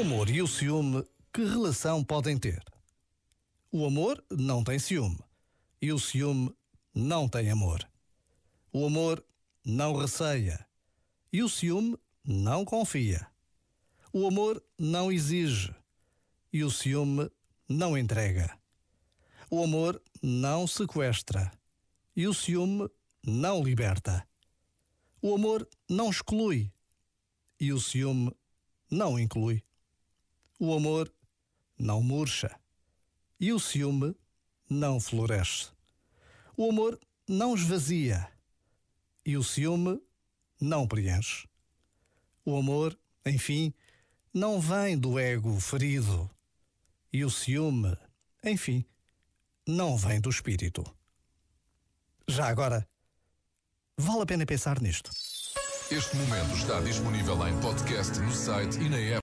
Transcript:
amor e o ciúme, que relação podem ter? O amor não tem ciúme e o ciúme não tem amor. O amor não receia e o ciúme não confia. O amor não exige e o ciúme não entrega. O amor não sequestra e o ciúme não liberta. O amor não exclui e o ciúme não inclui. O amor não murcha e o ciúme não floresce. O amor não esvazia e o ciúme não preenche. O amor, enfim, não vem do ego ferido e o ciúme, enfim, não vem do espírito. Já agora, vale a pena pensar nisto. Este momento está disponível em podcast no site e na app.